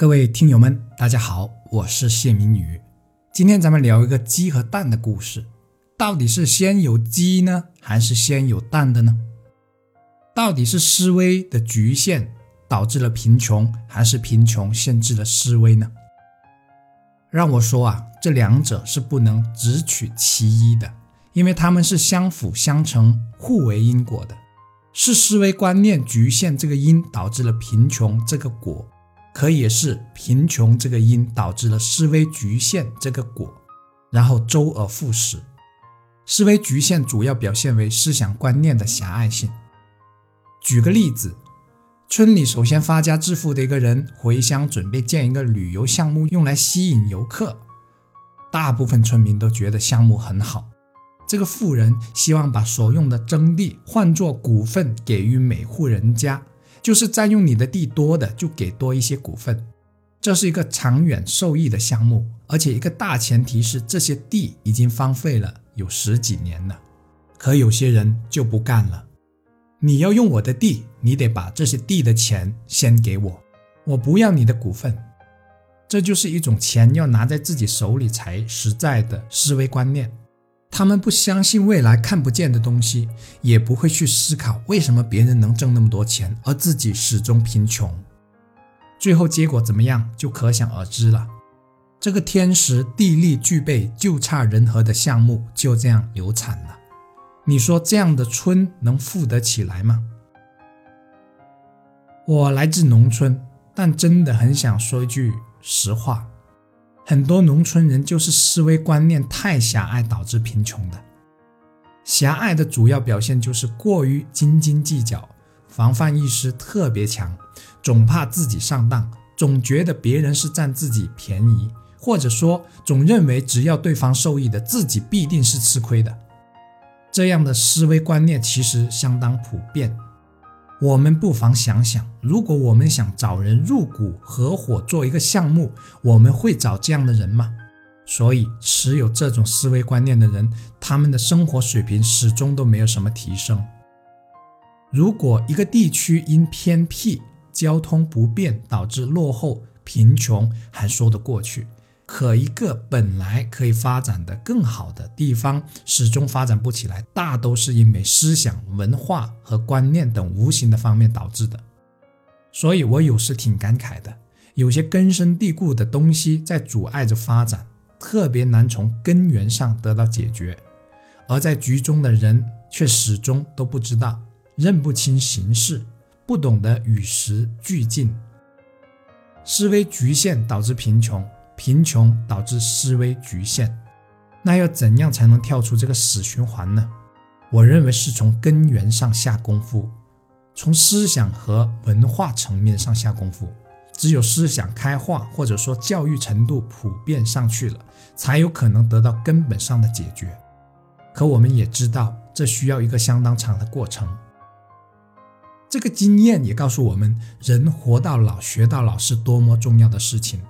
各位听友们，大家好，我是谢明宇。今天咱们聊一个鸡和蛋的故事，到底是先有鸡呢，还是先有蛋的呢？到底是思维的局限导致了贫穷，还是贫穷限制了思维呢？让我说啊，这两者是不能只取其一的，因为它们是相辅相成、互为因果的。是思维观念局限这个因导致了贫穷这个果。可也是贫穷这个因导致了思维局限这个果，然后周而复始。思维局限主要表现为思想观念的狭隘性。举个例子，村里首先发家致富的一个人回乡准备建一个旅游项目，用来吸引游客。大部分村民都觉得项目很好。这个富人希望把所用的征地换作股份给予每户人家。就是占用你的地多的，就给多一些股份，这是一个长远受益的项目，而且一个大前提是这些地已经荒废了有十几年了。可有些人就不干了，你要用我的地，你得把这些地的钱先给我，我不要你的股份。这就是一种钱要拿在自己手里才实在的思维观念。他们不相信未来看不见的东西，也不会去思考为什么别人能挣那么多钱，而自己始终贫穷。最后结果怎么样，就可想而知了。这个天时地利具备就差人和的项目就这样流产了。你说这样的村能富得起来吗？我来自农村，但真的很想说一句实话。很多农村人就是思维观念太狭隘导致贫穷的。狭隘的主要表现就是过于斤斤计较，防范意识特别强，总怕自己上当，总觉得别人是占自己便宜，或者说总认为只要对方受益的，自己必定是吃亏的。这样的思维观念其实相当普遍。我们不妨想想，如果我们想找人入股合伙做一个项目，我们会找这样的人吗？所以，持有这种思维观念的人，他们的生活水平始终都没有什么提升。如果一个地区因偏僻、交通不便导致落后、贫穷，还说得过去。可一个本来可以发展的更好的地方，始终发展不起来，大都是因为思想、文化和观念等无形的方面导致的。所以我有时挺感慨的，有些根深蒂固的东西在阻碍着发展，特别难从根源上得到解决，而在局中的人却始终都不知道，认不清形势，不懂得与时俱进，思维局限导致贫穷。贫穷导致思维局限，那要怎样才能跳出这个死循环呢？我认为是从根源上下功夫，从思想和文化层面上下功夫。只有思想开化，或者说教育程度普遍上去了，才有可能得到根本上的解决。可我们也知道，这需要一个相当长的过程。这个经验也告诉我们，人活到老学到老是多么重要的事情。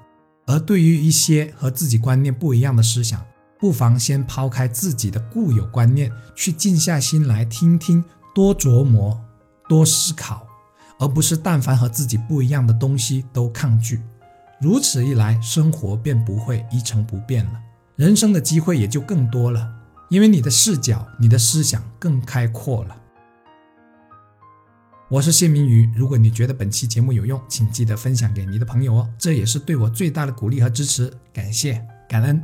而对于一些和自己观念不一样的思想，不妨先抛开自己的固有观念，去静下心来听听，多琢磨，多思考，而不是但凡和自己不一样的东西都抗拒。如此一来，生活便不会一成不变了，人生的机会也就更多了，因为你的视角、你的思想更开阔了。我是谢明宇，如果你觉得本期节目有用，请记得分享给你的朋友哦，这也是对我最大的鼓励和支持，感谢感恩。